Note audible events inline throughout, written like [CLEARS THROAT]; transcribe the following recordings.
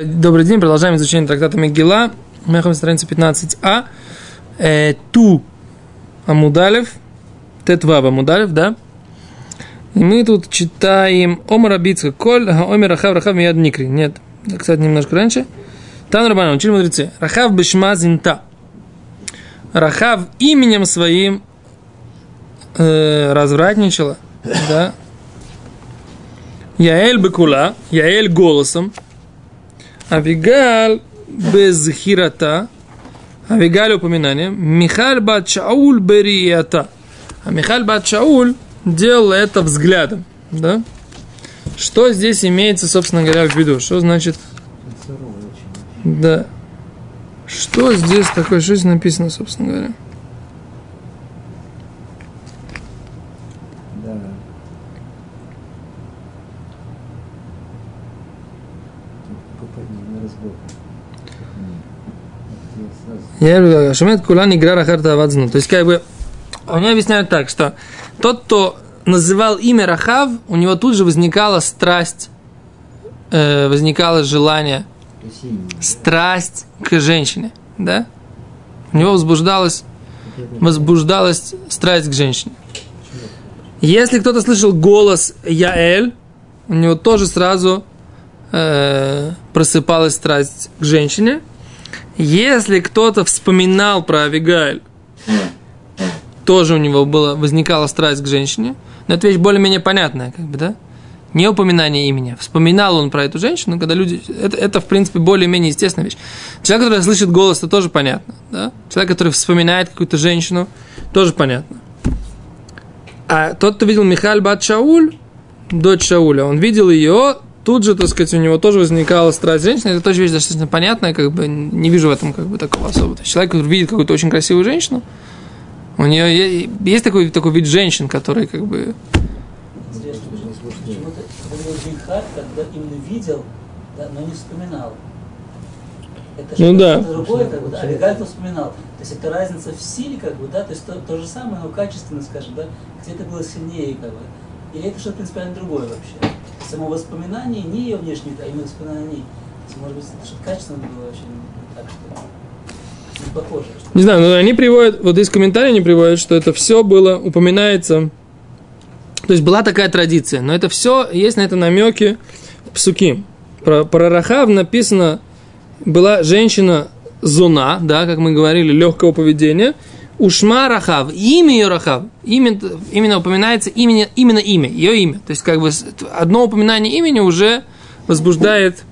Добрый день, продолжаем изучение трактата Мегила. Мы находимся на странице 15а. Э, ту Амудалев, Тетвав Амудалев, да? И мы тут читаем Омар Абицка Коль, Омер Рахав Рахав Мияд Никри. Нет, кстати, немножко раньше. Там Рабана, учили мудрецы. Рахав Бешма Зинта. Рахав именем своим э, развратничала, да? Яэль Бекула, Яэль голосом, Авигаль без хирата, Авигаль упоминание, Михаль бат Шауль берията. А Михаль бат Шауль делал это взглядом, да? Что здесь имеется, собственно говоря, в виду? Что значит? Да. Что здесь такое, что здесь написано, собственно говоря? Я Шумет Кулан игра Рахарта Авадзну. То есть, как бы, они объясняют так, что тот, кто называл имя Рахав, у него тут же возникала страсть, э, возникало желание, страсть к женщине, да? У него возбуждалась, возбуждалась страсть к женщине. Если кто-то слышал голос Яэль, у него тоже сразу э, просыпалась страсть к женщине – если кто-то вспоминал про Авигаль, тоже у него было, возникала страсть к женщине, но это вещь более-менее понятная, как бы, да? Не упоминание имени. Вспоминал он про эту женщину, когда люди... Это, это в принципе, более-менее естественная вещь. Человек, который слышит голос, это тоже понятно. Да? Человек, который вспоминает какую-то женщину, тоже понятно. А тот, кто видел Михаль Бат Шауль, дочь Шауля, он видел ее тут же, так сказать, у него тоже возникала страсть женщины. Это тоже вещь достаточно понятная, как бы не вижу в этом как бы такого особого. То есть человек, который видит какую-то очень красивую женщину, у нее есть такой, такой вид женщин, который как бы... когда именно видел, да, но не вспоминал. Это ну да. другое, как бы, да, а вспоминал. То есть это разница в силе, как бы, да, то есть то, то же самое, но качественно, скажем, да, где-то было сильнее, как бы. Или это что-то принципиально другое вообще само воспоминание, не ее внешний а именно ней. Может быть, что-то качественно было очень так, что не похоже. Не знаю, но они приводят, вот из комментариев они приводят, что это все было, упоминается, то есть была такая традиция, но это все, есть на это намеки псуки. Про, про Рахав написано, была женщина зона, да, как мы говорили, легкого поведения, Ушма Рахав, имя ее Рахав, именно, именно упоминается именно, именно имя, ее имя. То есть, как бы одно упоминание имени уже возбуждает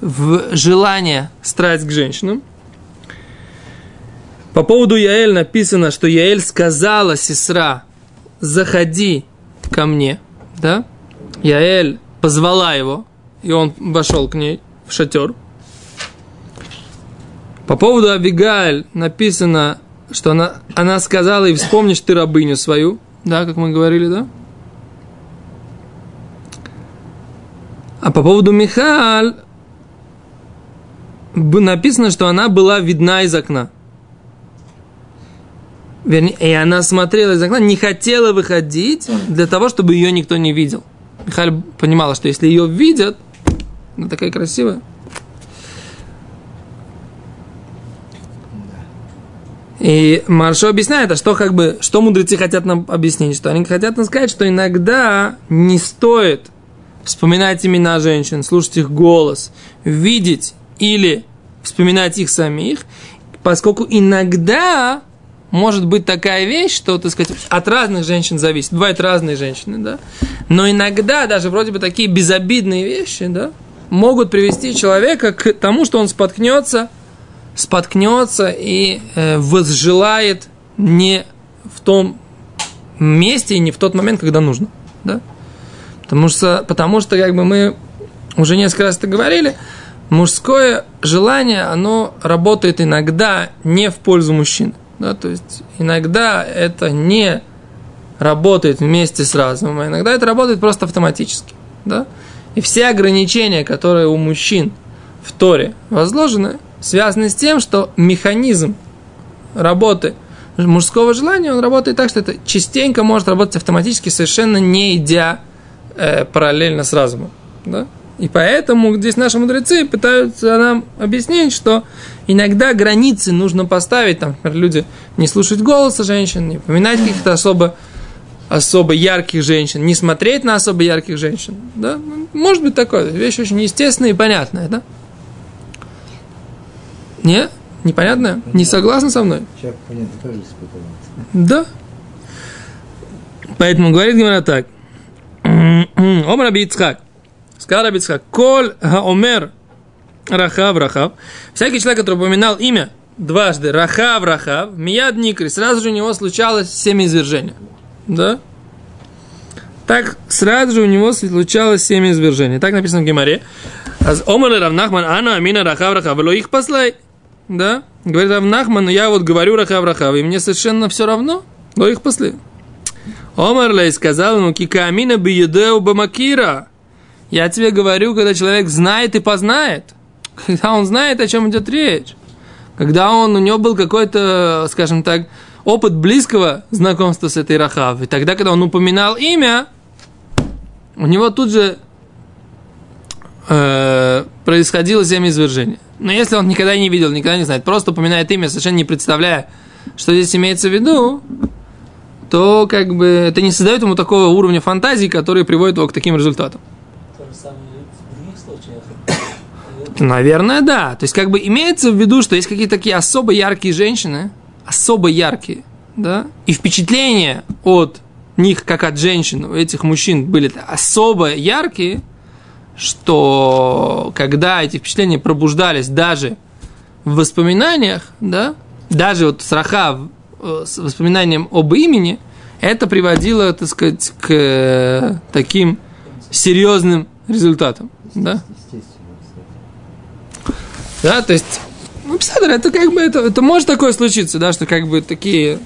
в желание страсть к женщинам. По поводу Яэль написано, что Яэль сказала сестра, заходи ко мне, да? Яэль позвала его, и он вошел к ней в шатер. По поводу Абигаль написано, что она, она сказала, и вспомнишь ты рабыню свою, да, как мы говорили, да? А по поводу Михаль написано, что она была видна из окна. Вернее, и она смотрела из окна, не хотела выходить для того, чтобы ее никто не видел. Михаль понимала, что если ее видят, она такая красивая, И Маршо объясняет, а что как бы, что мудрецы хотят нам объяснить, что они хотят нам сказать, что иногда не стоит вспоминать имена женщин, слушать их голос, видеть или вспоминать их самих, поскольку иногда может быть такая вещь, что, так сказать, от разных женщин зависит. Бывают разные женщины, да. Но иногда даже вроде бы такие безобидные вещи, да, могут привести человека к тому, что он споткнется – споткнется и э, возжелает не в том месте и не в тот момент, когда нужно. Да? Потому что, потому что как бы мы уже несколько раз это говорили, мужское желание, оно работает иногда не в пользу мужчин. Да? То есть иногда это не работает вместе с разумом, а иногда это работает просто автоматически. Да? И все ограничения, которые у мужчин в Торе возложены, связаны с тем, что механизм работы мужского желания, он работает так, что это частенько может работать автоматически, совершенно не идя э, параллельно с разумом. Да? И поэтому здесь наши мудрецы пытаются нам объяснить, что иногда границы нужно поставить, там, например, люди не слушать голоса женщин, не упоминать каких-то особо, особо ярких женщин, не смотреть на особо ярких женщин. Да? Может быть такое, вещь очень естественная и понятная, да? Не? Непонятно? Не согласны со мной? Человек, понятно, тоже испытывает. Да. Поэтому говорит Гимара так. Омар Абицхак. Сказал Абицхак. Коль омер Рахав Рахав. Всякий человек, который упоминал имя дважды Рахав Рахав, Мияд Никри, сразу же у него случалось семяизвержение. Да? Так сразу же у него случалось семяизвержение. Так написано в Гемаре. Омар Равнахман Ана Амина Рахав Рахав. Их послай. Да? Говорит Равнахман, я вот говорю Рахав Рахав, и мне совершенно все равно. Но их после. Омар Лей сказал ему, Кика Амина Биедеу Бамакира. Я тебе говорю, когда человек знает и познает. [LAUGHS] Когда он знает, о чем идет речь. Когда он, у него был какой-то, скажем так, опыт близкого знакомства с этой Рахав. И тогда, когда он упоминал имя, у него тут же э, происходило семяизвержение. Но если он никогда не видел, никогда не знает, просто упоминает имя, совершенно не представляя, что здесь имеется в виду, то как бы это не создает ему такого уровня фантазии, который приводит его к таким результатам. То же самое в других случаях. Наверное, да. То есть, как бы имеется в виду, что есть какие-то такие особо яркие женщины, особо яркие, да, и впечатления от них, как от женщин, у этих мужчин были особо яркие, что когда эти впечатления пробуждались даже в воспоминаниях, да, даже вот с Рахав, э, с воспоминанием об имени, это приводило, так сказать, к э, таким серьезным результатам, да. Да, то есть, ну, псадр, это как бы, это, это может такое случиться, да, что как бы такие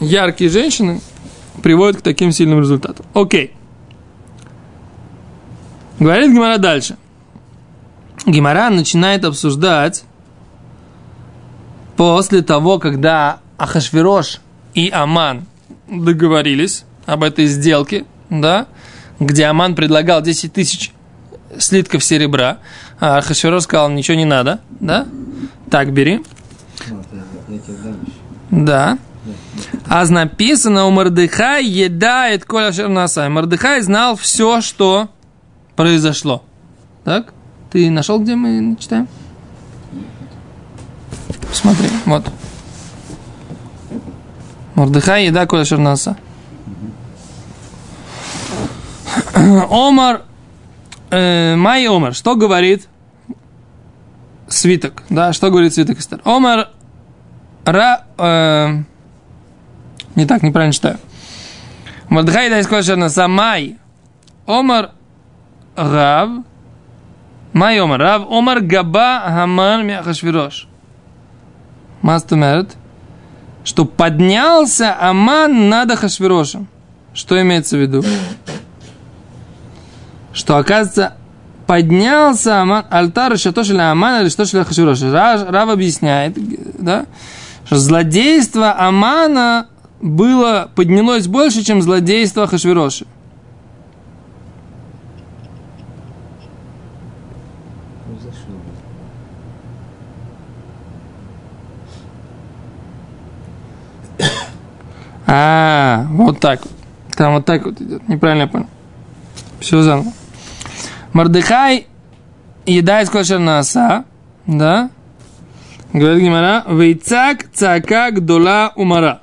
яркие женщины приводят к таким сильным результатам. Окей. Говорит Гимара дальше. Гимара начинает обсуждать после того, когда Ахашвирош и Аман договорились об этой сделке, да, где Аман предлагал 10 тысяч слитков серебра, а Ахашвирош сказал, ничего не надо, да, так бери, да. А написано у Мордыхай едает коля шернасай. Мордыхай знал все, что произошло. Так? Ты нашел, где мы читаем? Смотри, вот. Мордыхай еда коля шернаса. Омар, э, Май Омар, что говорит свиток? Да, что говорит свиток Эстер? Омар Ра... э, не так, неправильно читаю. Мордхай дай скошерна самай. Омар Рав. Май Омар Рав. Омар Габа Хаман Мяхашвирош. Мастумерт. Что поднялся Аман над Ахашвирошем. Что имеется в виду? Что, оказывается, поднялся Аман, альтар, что Аман, или что, Ахашвирош. Рав, Рав объясняет, да, что злодейство Амана было, поднялось больше, чем злодейство Хашвироши. Произошло. [COUGHS] А, вот так. Там вот так вот идет. Неправильно я понял. Все заново. Мордыхай еда из кошер носа, да? Говорит Гимара, вейцак цака гдола умара.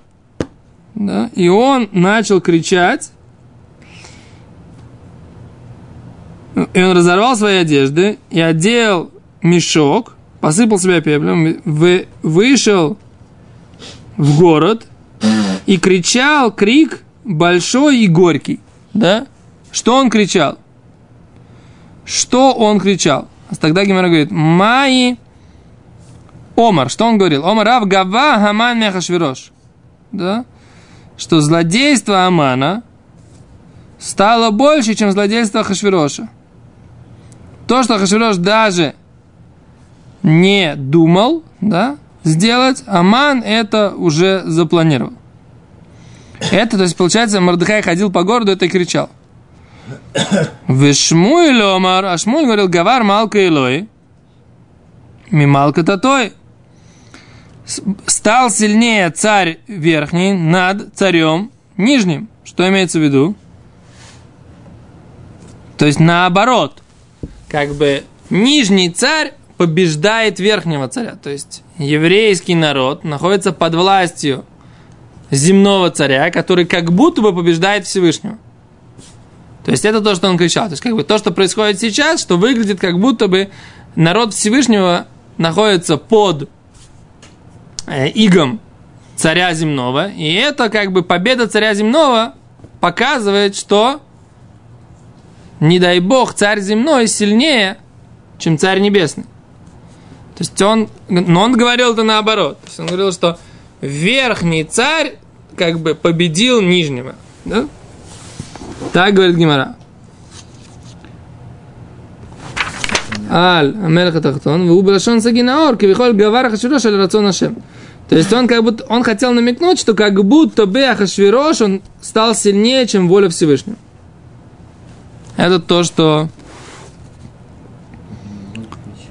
Да? И он начал кричать, и он разорвал свои одежды и одел мешок, посыпал себя пеплем, вы- вышел в город и кричал крик большой и горький. Да? Что он кричал? Что он кричал? Тогда Гимара говорит, Майи Омар, что он говорил? Омар Рав Гава Хаман Мехашвирош. Да? Что злодейство Амана стало больше, чем злодейство Хашвироша. То, что Хашвирош даже не думал да, сделать, Аман это уже запланировал. Это, то есть, получается, Мордыхай ходил по городу, это и кричал. Вишмуэль Омар, а Шмуль говорил, Гавар Малка Илой, Мималка Татой. Стал сильнее царь верхний над царем нижним. Что имеется в виду? То есть наоборот. Как бы нижний царь побеждает верхнего царя. То есть еврейский народ находится под властью земного царя, который как будто бы побеждает Всевышнего. То есть это то, что он кричал. То есть как бы то, что происходит сейчас, что выглядит как будто бы народ Всевышнего находится под э, игом царя земного. И это как бы победа царя земного показывает, что не дай бог царь земной сильнее, чем царь небесный. То есть он, но он говорил это наоборот. То есть он говорил, что верхний царь как бы победил нижнего. Да? Так говорит Гимара. Аль, Амелеха Тахтон, вы убрашен Сагинаор, кивихоль Гавара Хашвирош, аль рацион Ашем. То есть он как будто, он хотел намекнуть, что как будто бы Ахашвирош, он стал сильнее, чем воля Всевышнего. Это то, что...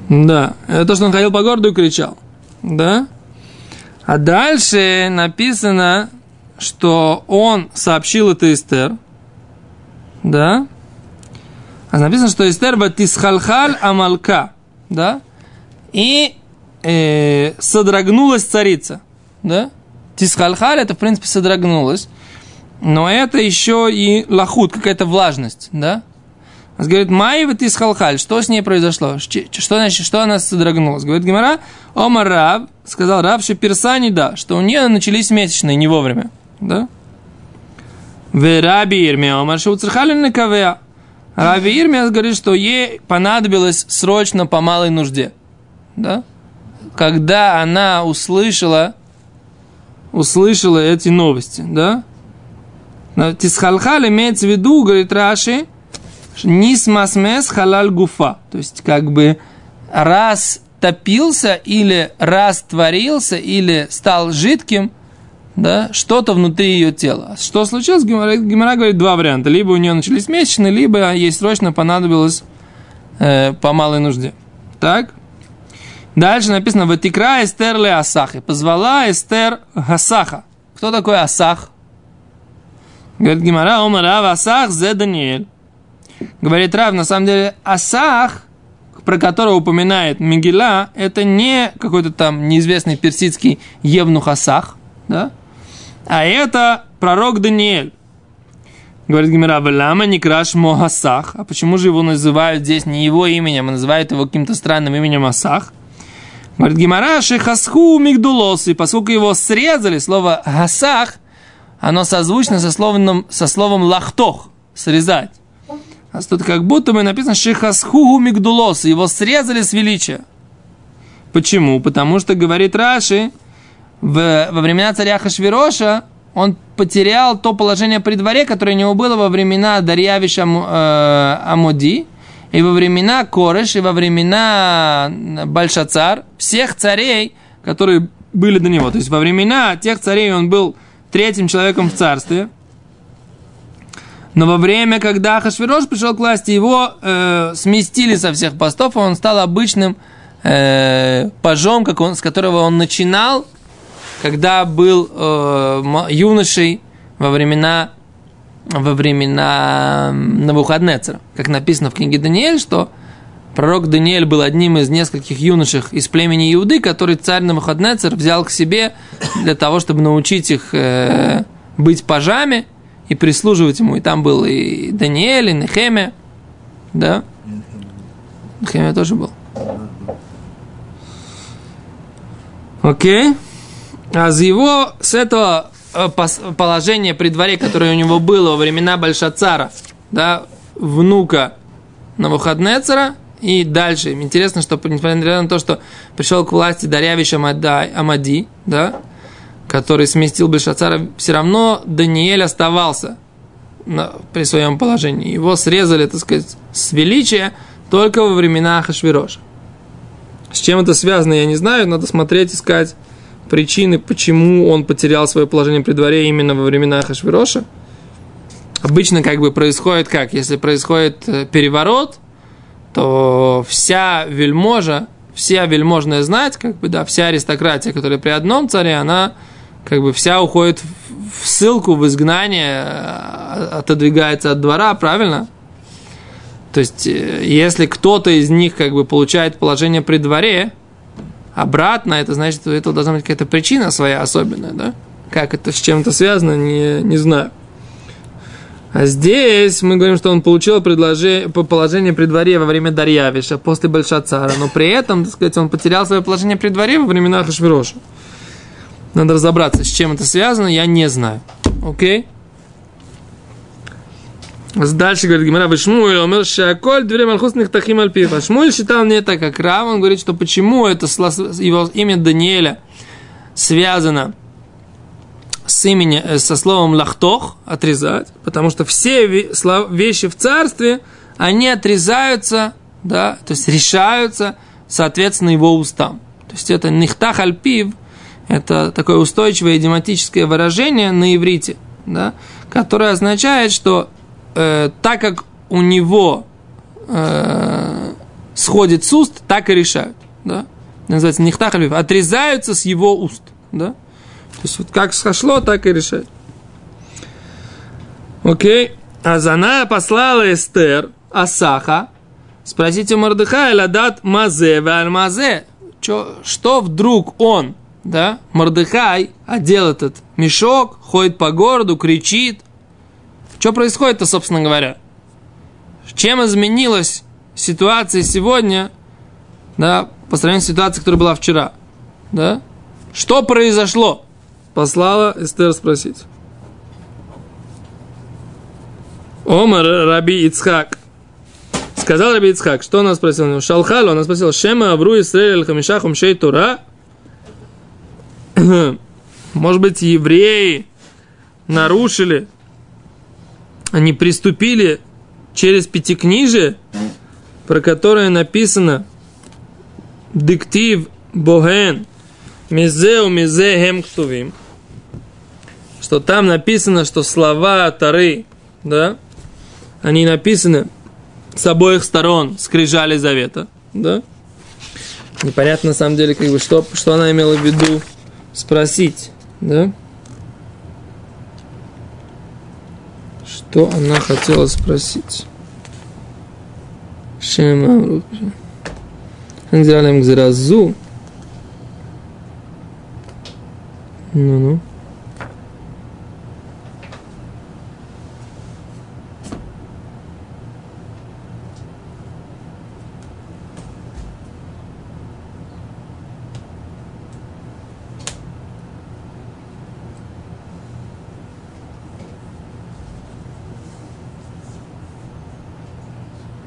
Да, это то, что он ходил по городу и кричал. Да? А дальше написано, что он сообщил это Эстер. Да? А написано, что Эстер батисхалхаль амалка. Да? И э, содрогнулась царица. Да? Тисхалхаль, это, в принципе, содрогнулась. Но это еще и лахут, какая-то влажность. Да? Он говорит, Майва ты халхаль, что с ней произошло? Что значит, что она содрогнулась? Говорит Гимара, Омар Раб, сказал Раб, что персани, да, что у нее начались месячные не вовремя. Да? В Раби Ирме, Омар Шауцерхали на кавеа. Раби Ирме говорит, что ей понадобилось срочно по малой нужде. Да? Когда она услышала, услышала эти новости, да? Тисхалхаль имеется в виду, говорит Раши, Нисмасмес халаль гуфа. То есть, как бы растопился или растворился или стал жидким, да, что-то внутри ее тела. Что случилось? Гимара, Гимара говорит два варианта. Либо у нее начались месячные, либо ей срочно понадобилось э, по малой нужде. Так? Дальше написано «Ватикра Эстер ле Асахи». Позвала Эстер Асаха. Кто такой Асах? Говорит Гимара, Омара Асах зе Даниэль. Говорит Рав, на самом деле Асах, про которого упоминает Мигела, это не какой-то там неизвестный персидский Евнух Асах, да? а это пророк Даниэль. Говорит Гимера, Валама не краш Асах. А почему же его называют здесь не его именем, а называют его каким-то странным именем Асах? Говорит Гимара, Шехасху Мигдулосы, поскольку его срезали, слово Асах, оно созвучно со словом, со словом лахтох, срезать. А тут как будто бы написано Шихасхугу Мигдулос, его срезали с величия. Почему? Потому что, говорит Раши, в, во времена царя Хашвироша он потерял то положение при дворе, которое у него было во времена Дарьявиша э, Амоди, и во времена Кореш, и во времена Большацар, всех царей, которые были до него. То есть во времена тех царей он был третьим человеком в царстве, но во время, когда Хашвирош пришел к власти, его э, сместили со всех постов, и он стал обычным э, пажом, как он, с которого он начинал, когда был э, юношей во времена, во времена Навуходнецера. Как написано в книге Даниэль, что пророк Даниэль был одним из нескольких юношей из племени Иуды, который царь Навуходнецер взял к себе для того, чтобы научить их э, быть пажами, и прислуживать ему. И там был и Даниэль, и Нехемия. Да? Нехемия тоже был. Окей. А с его, с этого положения при дворе, которое у него было во времена Большацара, да, внука Навуходнецера, и дальше. Интересно, что несмотря на то, что пришел к власти Дарьявиш Амади, да, который сместил Бельшацара, все равно Даниэль оставался на, при своем положении. Его срезали, так сказать, с величия только во времена Хашвироша. С чем это связано, я не знаю, надо смотреть, искать причины, почему он потерял свое положение при дворе именно во времена Хашвироша. обычно как бы происходит как? Если происходит э, переворот, то вся вельможа, вся вельможная знать, как бы, да, вся аристократия, которая при одном царе, она как бы вся уходит в ссылку, в изгнание, э, отодвигается от двора, правильно? То есть, э, если кто-то из них как бы получает положение при дворе, обратно, это значит, что у этого должна быть какая-то причина своя особенная, да? Как это с чем-то связано, не, не знаю. А здесь мы говорим, что он получил предложение, положение при дворе во время Дарьявиша, после Большацара, но при этом, так сказать, он потерял свое положение при дворе во времена Хашвироша. Надо разобраться, с чем это связано, я не знаю. Окей? Дальше говорит Гимара, Шмуэль, омер шаколь, двери малхус нихтахим альпифа. Шмуэль считал не так, как Рав, он говорит, что почему это его имя Даниэля связано с имени, э, со словом лахтох, отрезать, потому что все вещи в царстве, они отрезаются, да, то есть решаются, соответственно, его устам. То есть это нихтах альпив, это такое устойчивое идиоматическое выражение на иврите, да, которое означает, что э, так как у него э, сходит с уст, так и решают. Да? Называется нихтах альпив, отрезаются с его уст. Да? То есть вот как сошло, так и решает. Окей. А Зана послала Эстер, Асаха, спросите у Мордыхая, ладат мазе валь мазе. Что вдруг он, да, Мордыхай, одел этот мешок, ходит по городу, кричит. Что происходит-то, собственно говоря? Чем изменилась ситуация сегодня, да, по сравнению с ситуацией, которая была вчера? Да? Что произошло? послала Эстер спросить. Омар Раби Ицхак. Сказал Раби Ицхак, что он спросил? Шалхалу, он спросил, Шема Авру Исраэль Хамишах Умшей Тура? [CLEARS THROAT] Может быть, евреи нарушили, они приступили через пятикнижие, про которое написано диктив Боген, Мизеу Мизе Хем что там написано, что слова Тары, да, они написаны с обоих сторон скрижали завета, да. Непонятно на самом деле, как бы, что, что она имела в виду спросить, да. Что она хотела спросить? Шема Гзразу. Ну-ну.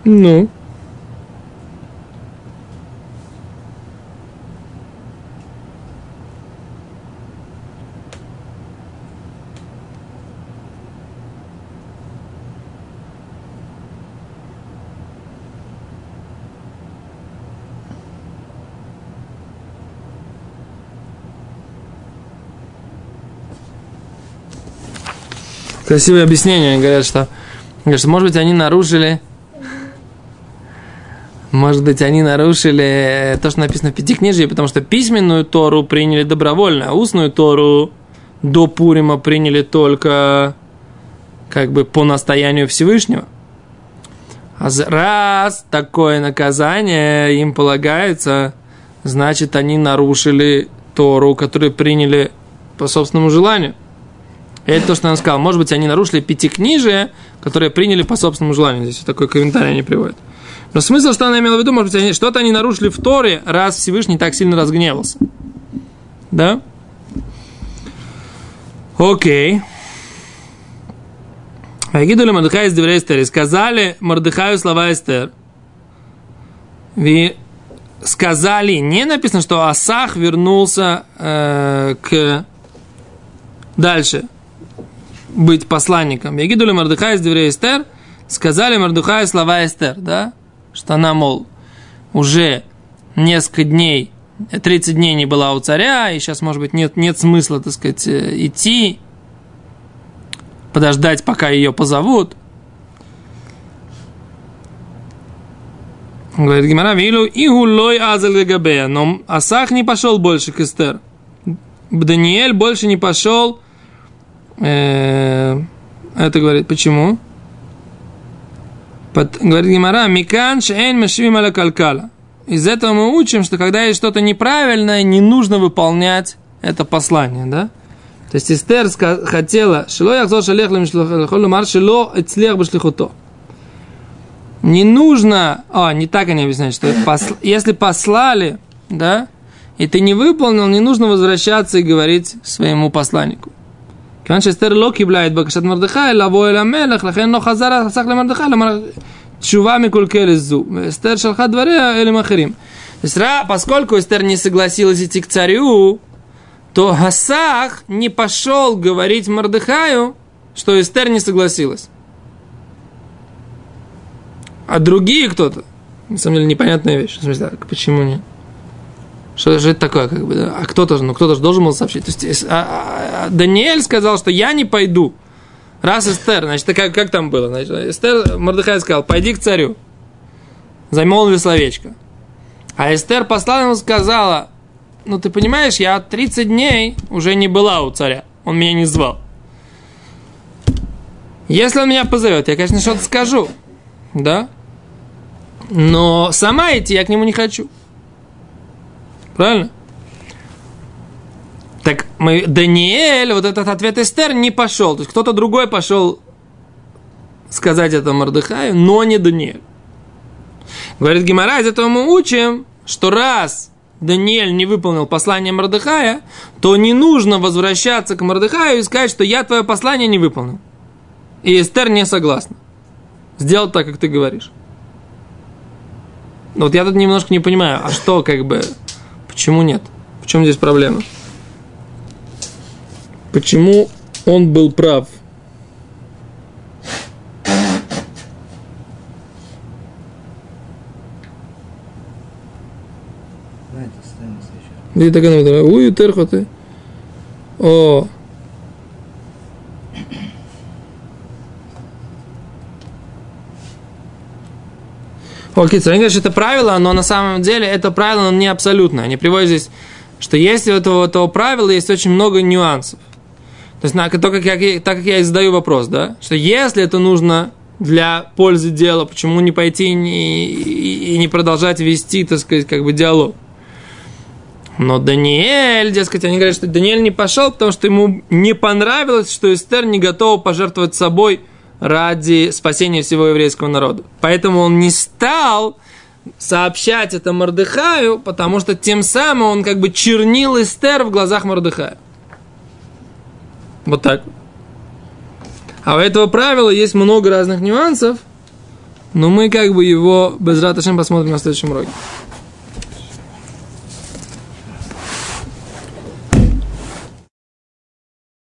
Ну. Красивое объяснение. Они говорят, что, говорят, что может быть, они нарушили может быть, они нарушили то, что написано в Пятикнижии, потому что письменную Тору приняли добровольно, а устную Тору до Пурима приняли только как бы по настоянию Всевышнего. А раз такое наказание им полагается, значит, они нарушили Тору, которую приняли по собственному желанию. Это то, что он сказал. Может быть, они нарушили пятикнижие, которое приняли по собственному желанию. Здесь такой комментарий они приводят. Но смысл, что она имела в виду, может быть, что-то они нарушили в Торе, раз Всевышний так сильно разгневался. Да? Окей. Агидули Мордыхай из Деврей Эстер. Сказали Мордыхаю слова Эстер. Ви сказали, не написано, что Асах вернулся э, к дальше быть посланником. Ягидули Мордыхай из Деврей. Сказали Мордыхаю слова Эстер, да? Что она, мол, уже несколько дней, 30 дней не была у царя, и сейчас, может быть, нет, нет смысла, так сказать, э, идти. подождать, пока ее позовут. Говорит Гимара, Вилу и гулой азал габея. Но Асах не пошел больше к Эстер. Даниэль больше не пошел. Э, это говорит, почему? Говорит Гимара, Микан шейн мешвим аля калкала. Из этого мы учим, что когда есть что-то неправильное, не нужно выполнять это послание, да? То есть Эстер хотела, шило яхзор шалех лемар шило эцлех башлихуто. Не нужно, а, не так они объясняют, что посл, если послали, да, и ты не выполнил, не нужно возвращаться и говорить своему посланнику. כיוון שאסתר לא קיבלה את בקשת מרדכי לבוא אל המלך, לכן לא חזר חסך למרדכי, לומר תשובה מקולקלת זו. ואסתר שלחה דבריה אלים אחרים. Поскольку Эстер не согласилась идти к царю, то Гасах не пошел говорить Мордыхаю, что Эстер не согласилась. А другие кто-то, на самом деле непонятная вещь. В смысле, так, почему нет? Что же это такое, как бы, да? А кто-то же, ну кто-то же должен был сообщить. То есть, а, а, а, Даниэль сказал, что я не пойду. Раз Эстер, значит, как, как там было? Значит, Эстер, Мордыхай сказал, пойди к царю. Замолви словечко. А Эстер послала ему сказала, ну ты понимаешь, я 30 дней уже не была у царя. Он меня не звал. Если он меня позовет, я, конечно, что-то скажу. Да? Но сама идти я к нему не хочу. Правильно? Так мы, Даниэль, вот этот ответ Эстер не пошел. То есть кто-то другой пошел сказать это Мордыхаю, но не Даниэль. Говорит Гимара, из этого мы учим, что раз Даниэль не выполнил послание Мордыхая, то не нужно возвращаться к Мордыхаю и сказать, что я твое послание не выполнил. И Эстер не согласна. Сделал так, как ты говоришь. Вот я тут немножко не понимаю, а что как бы, почему нет? В чем здесь проблема? Почему он был прав? Где так оно? Ую терхоты. О. Окей, говорят, что это правило, но на самом деле это правило не абсолютное. Они приводят здесь, что есть у этого, этого правила есть очень много нюансов. То есть, то, как я, так как я и задаю вопрос, да, что если это нужно для пользы дела, почему не пойти и не, и не продолжать вести, так сказать, как бы диалог? Но Даниэль, дескать, они говорят, что Даниэль не пошел, потому что ему не понравилось, что Эстер не готова пожертвовать собой ради спасения всего еврейского народа. Поэтому он не стал сообщать это Мордыхаю, потому что тем самым он как бы чернил Эстер в глазах Мордыхая. Вот так. А у этого правила есть много разных нюансов, но мы как бы его без посмотрим на следующем уроке.